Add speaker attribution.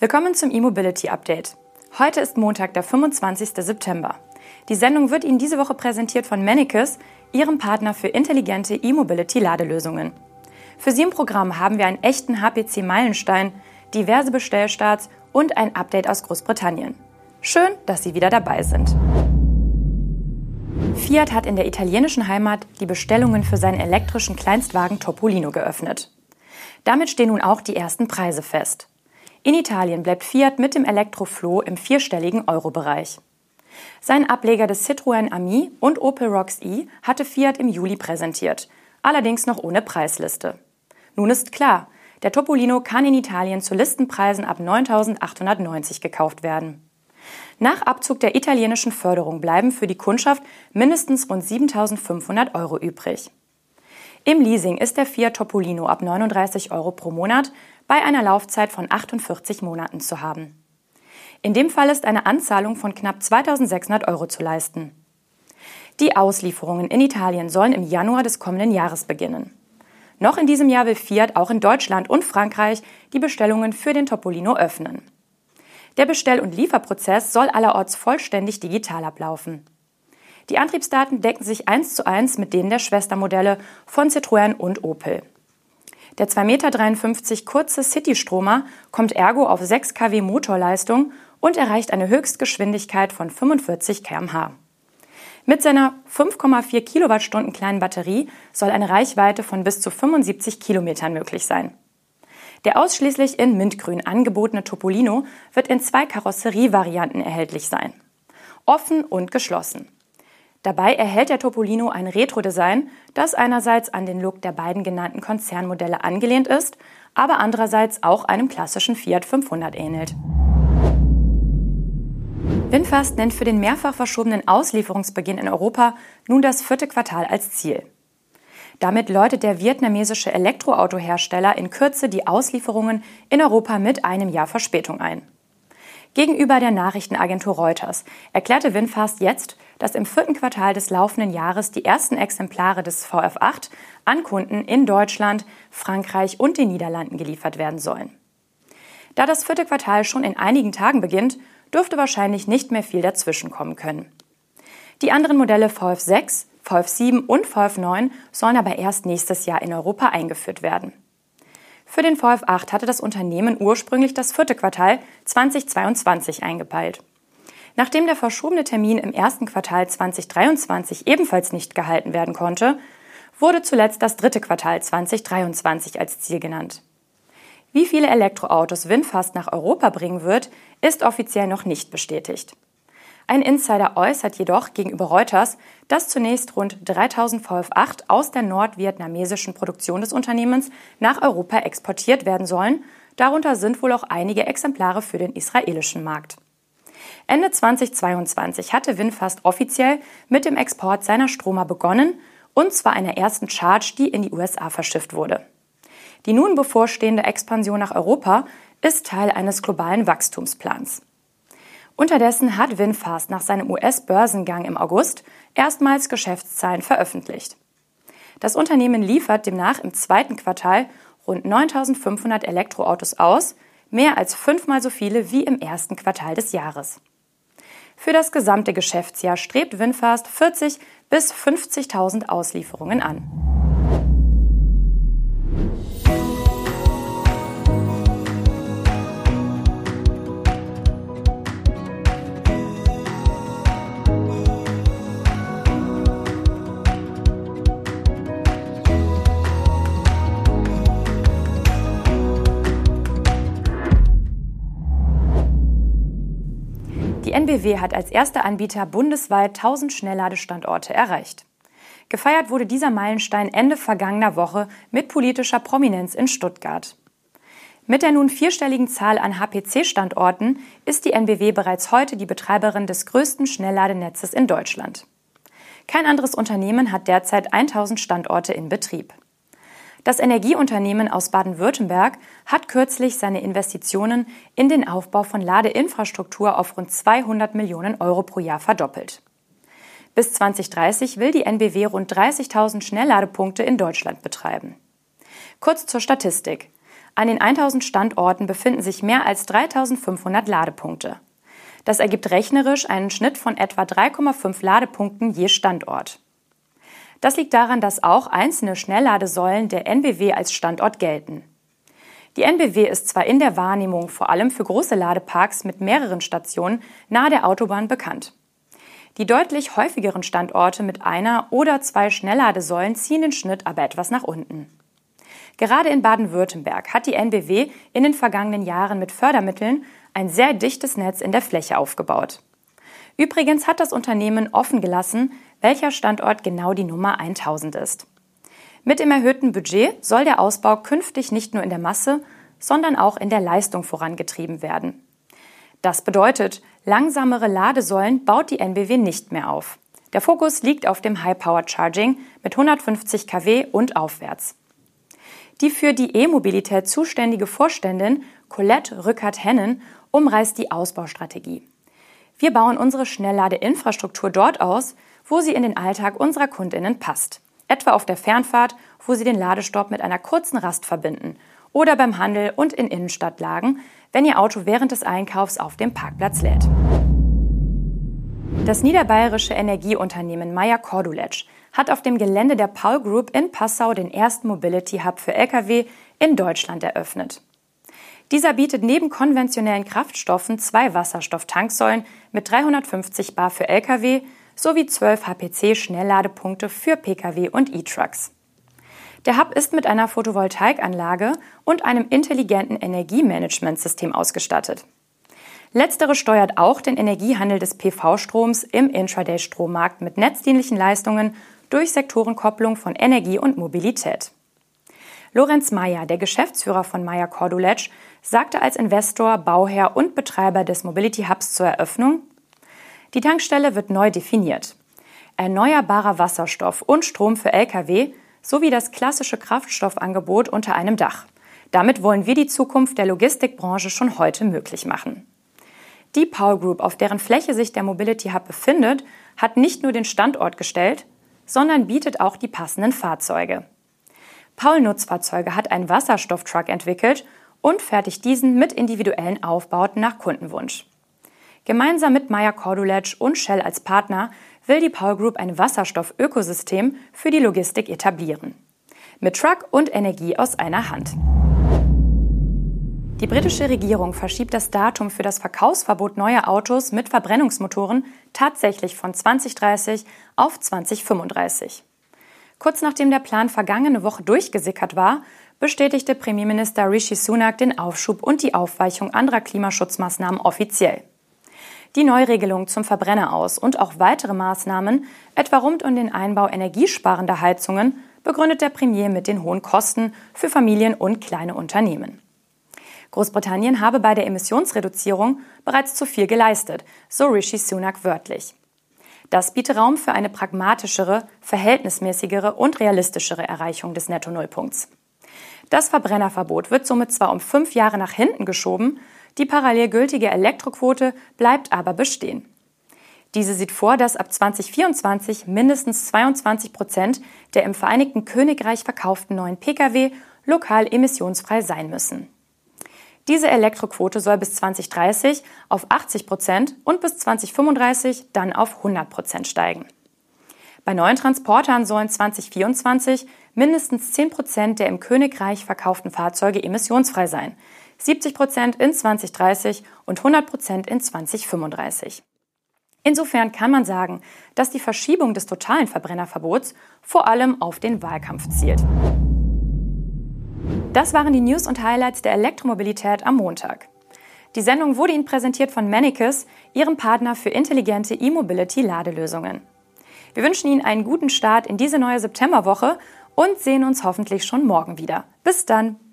Speaker 1: Willkommen zum E-Mobility Update. Heute ist Montag, der 25. September. Die Sendung wird Ihnen diese Woche präsentiert von Manicus, Ihrem Partner für intelligente E-Mobility-Ladelösungen. Für Sie im Programm haben wir einen echten HPC-Meilenstein, diverse Bestellstarts und ein Update aus Großbritannien. Schön, dass Sie wieder dabei sind. Fiat hat in der italienischen Heimat die Bestellungen für seinen elektrischen Kleinstwagen Topolino geöffnet. Damit stehen nun auch die ersten Preise fest. In Italien bleibt Fiat mit dem Elektrofloh im vierstelligen Euro-Bereich. Sein Ableger des Citroën Ami und Opel Rocks e hatte Fiat im Juli präsentiert, allerdings noch ohne Preisliste. Nun ist klar, der Topolino kann in Italien zu Listenpreisen ab 9.890 gekauft werden. Nach Abzug der italienischen Förderung bleiben für die Kundschaft mindestens rund 7.500 Euro übrig. Im Leasing ist der Fiat Topolino ab 39 Euro pro Monat bei einer Laufzeit von 48 Monaten zu haben. In dem Fall ist eine Anzahlung von knapp 2600 Euro zu leisten. Die Auslieferungen in Italien sollen im Januar des kommenden Jahres beginnen. Noch in diesem Jahr will Fiat auch in Deutschland und Frankreich die Bestellungen für den Topolino öffnen. Der Bestell- und Lieferprozess soll allerorts vollständig digital ablaufen. Die Antriebsdaten decken sich eins zu eins mit denen der Schwestermodelle von Citroën und Opel. Der 2,53 Meter kurze City-Stromer kommt ergo auf 6 kW Motorleistung und erreicht eine Höchstgeschwindigkeit von 45 km/h. Mit seiner 5,4 Kilowattstunden kleinen Batterie soll eine Reichweite von bis zu 75 Kilometern möglich sein. Der ausschließlich in Mintgrün angebotene Topolino wird in zwei Karosserievarianten erhältlich sein. Offen und geschlossen. Dabei erhält der Topolino ein Retro-Design, das einerseits an den Look der beiden genannten Konzernmodelle angelehnt ist, aber andererseits auch einem klassischen Fiat 500 ähnelt. Winfast nennt für den mehrfach verschobenen Auslieferungsbeginn in Europa nun das vierte Quartal als Ziel. Damit läutet der vietnamesische Elektroautohersteller in Kürze die Auslieferungen in Europa mit einem Jahr Verspätung ein. Gegenüber der Nachrichtenagentur Reuters erklärte Winfast jetzt, dass im vierten Quartal des laufenden Jahres die ersten Exemplare des VF8 an Kunden in Deutschland, Frankreich und den Niederlanden geliefert werden sollen. Da das vierte Quartal schon in einigen Tagen beginnt, dürfte wahrscheinlich nicht mehr viel dazwischen kommen können. Die anderen Modelle VF6, VF7 und VF9 sollen aber erst nächstes Jahr in Europa eingeführt werden. Für den VF8 hatte das Unternehmen ursprünglich das vierte Quartal 2022 eingepeilt. Nachdem der verschobene Termin im ersten Quartal 2023 ebenfalls nicht gehalten werden konnte, wurde zuletzt das dritte Quartal 2023 als Ziel genannt. Wie viele Elektroautos Winfast nach Europa bringen wird, ist offiziell noch nicht bestätigt. Ein Insider äußert jedoch gegenüber Reuters, dass zunächst rund 3000 VF8 aus der nordvietnamesischen Produktion des Unternehmens nach Europa exportiert werden sollen. Darunter sind wohl auch einige Exemplare für den israelischen Markt. Ende 2022 hatte Winfast offiziell mit dem Export seiner Stromer begonnen, und zwar einer ersten Charge, die in die USA verschifft wurde. Die nun bevorstehende Expansion nach Europa ist Teil eines globalen Wachstumsplans. Unterdessen hat Winfast nach seinem US-Börsengang im August erstmals Geschäftszahlen veröffentlicht. Das Unternehmen liefert demnach im zweiten Quartal rund 9500 Elektroautos aus, mehr als fünfmal so viele wie im ersten Quartal des Jahres. Für das gesamte Geschäftsjahr strebt Winfast 40 bis 50.000 Auslieferungen an. NBW hat als erster Anbieter bundesweit 1000 Schnellladestandorte erreicht. Gefeiert wurde dieser Meilenstein Ende vergangener Woche mit politischer Prominenz in Stuttgart. Mit der nun vierstelligen Zahl an HPC-Standorten ist die NBW bereits heute die Betreiberin des größten Schnellladenetzes in Deutschland. Kein anderes Unternehmen hat derzeit 1000 Standorte in Betrieb. Das Energieunternehmen aus Baden-Württemberg hat kürzlich seine Investitionen in den Aufbau von Ladeinfrastruktur auf rund 200 Millionen Euro pro Jahr verdoppelt. Bis 2030 will die NBW rund 30.000 Schnellladepunkte in Deutschland betreiben. Kurz zur Statistik. An den 1000 Standorten befinden sich mehr als 3500 Ladepunkte. Das ergibt rechnerisch einen Schnitt von etwa 3,5 Ladepunkten je Standort. Das liegt daran, dass auch einzelne Schnellladesäulen der NBW als Standort gelten. Die NBW ist zwar in der Wahrnehmung vor allem für große Ladeparks mit mehreren Stationen nahe der Autobahn bekannt. Die deutlich häufigeren Standorte mit einer oder zwei Schnellladesäulen ziehen den Schnitt aber etwas nach unten. Gerade in Baden-Württemberg hat die NBW in den vergangenen Jahren mit Fördermitteln ein sehr dichtes Netz in der Fläche aufgebaut. Übrigens hat das Unternehmen offen gelassen, welcher Standort genau die Nummer 1000 ist. Mit dem erhöhten Budget soll der Ausbau künftig nicht nur in der Masse, sondern auch in der Leistung vorangetrieben werden. Das bedeutet, langsamere Ladesäulen baut die NBW nicht mehr auf. Der Fokus liegt auf dem High-Power Charging mit 150 kW und aufwärts. Die für die E-Mobilität zuständige Vorständin Colette Rückert-Hennen umreißt die Ausbaustrategie. Wir bauen unsere Schnellladeinfrastruktur dort aus, wo sie in den Alltag unserer Kundinnen passt. Etwa auf der Fernfahrt, wo sie den Ladestopp mit einer kurzen Rast verbinden. Oder beim Handel und in Innenstadtlagen, wenn ihr Auto während des Einkaufs auf dem Parkplatz lädt. Das niederbayerische Energieunternehmen Meyer Corduletsch hat auf dem Gelände der Paul Group in Passau den ersten Mobility Hub für Lkw in Deutschland eröffnet. Dieser bietet neben konventionellen Kraftstoffen zwei Wasserstofftanksäulen mit 350 Bar für Lkw sowie 12 HPC-Schnellladepunkte für Pkw und E-Trucks. Der Hub ist mit einer Photovoltaikanlage und einem intelligenten Energiemanagementsystem ausgestattet. Letztere steuert auch den Energiehandel des PV-Stroms im Intraday-Strommarkt mit netzdienlichen Leistungen durch Sektorenkopplung von Energie und Mobilität. Lorenz Meyer, der Geschäftsführer von Meyer Corduletsch, sagte als Investor, Bauherr und Betreiber des Mobility Hubs zur Eröffnung, die Tankstelle wird neu definiert. Erneuerbarer Wasserstoff und Strom für Lkw sowie das klassische Kraftstoffangebot unter einem Dach. Damit wollen wir die Zukunft der Logistikbranche schon heute möglich machen. Die Paul Group, auf deren Fläche sich der Mobility Hub befindet, hat nicht nur den Standort gestellt, sondern bietet auch die passenden Fahrzeuge. Paul Nutzfahrzeuge hat einen Wasserstofftruck entwickelt und fertigt diesen mit individuellen Aufbauten nach Kundenwunsch. Gemeinsam mit Meyer Corduletsch und Shell als Partner will die Paul Group ein Wasserstoffökosystem für die Logistik etablieren. Mit Truck und Energie aus einer Hand. Die britische Regierung verschiebt das Datum für das Verkaufsverbot neuer Autos mit Verbrennungsmotoren tatsächlich von 2030 auf 2035. Kurz nachdem der Plan vergangene Woche durchgesickert war, bestätigte Premierminister Rishi Sunak den Aufschub und die Aufweichung anderer Klimaschutzmaßnahmen offiziell. Die Neuregelung zum Verbrenner aus und auch weitere Maßnahmen, etwa rund um den Einbau energiesparender Heizungen, begründet der Premier mit den hohen Kosten für Familien und kleine Unternehmen. Großbritannien habe bei der Emissionsreduzierung bereits zu viel geleistet, so Rishi Sunak wörtlich. Das biete Raum für eine pragmatischere, verhältnismäßigere und realistischere Erreichung des Netto-Nullpunkts. Das Verbrennerverbot wird somit zwar um fünf Jahre nach hinten geschoben, die parallel gültige Elektroquote bleibt aber bestehen. Diese sieht vor, dass ab 2024 mindestens 22 Prozent der im Vereinigten Königreich verkauften neuen Pkw lokal emissionsfrei sein müssen. Diese Elektroquote soll bis 2030 auf 80 Prozent und bis 2035 dann auf 100 Prozent steigen. Bei neuen Transportern sollen 2024 mindestens 10 Prozent der im Königreich verkauften Fahrzeuge emissionsfrei sein, 70 Prozent in 2030 und 100 Prozent in 2035. Insofern kann man sagen, dass die Verschiebung des totalen Verbrennerverbots vor allem auf den Wahlkampf zielt. Das waren die News und Highlights der Elektromobilität am Montag. Die Sendung wurde Ihnen präsentiert von Manicus, Ihrem Partner für intelligente E-Mobility-Ladelösungen. Wir wünschen Ihnen einen guten Start in diese neue Septemberwoche und sehen uns hoffentlich schon morgen wieder. Bis dann!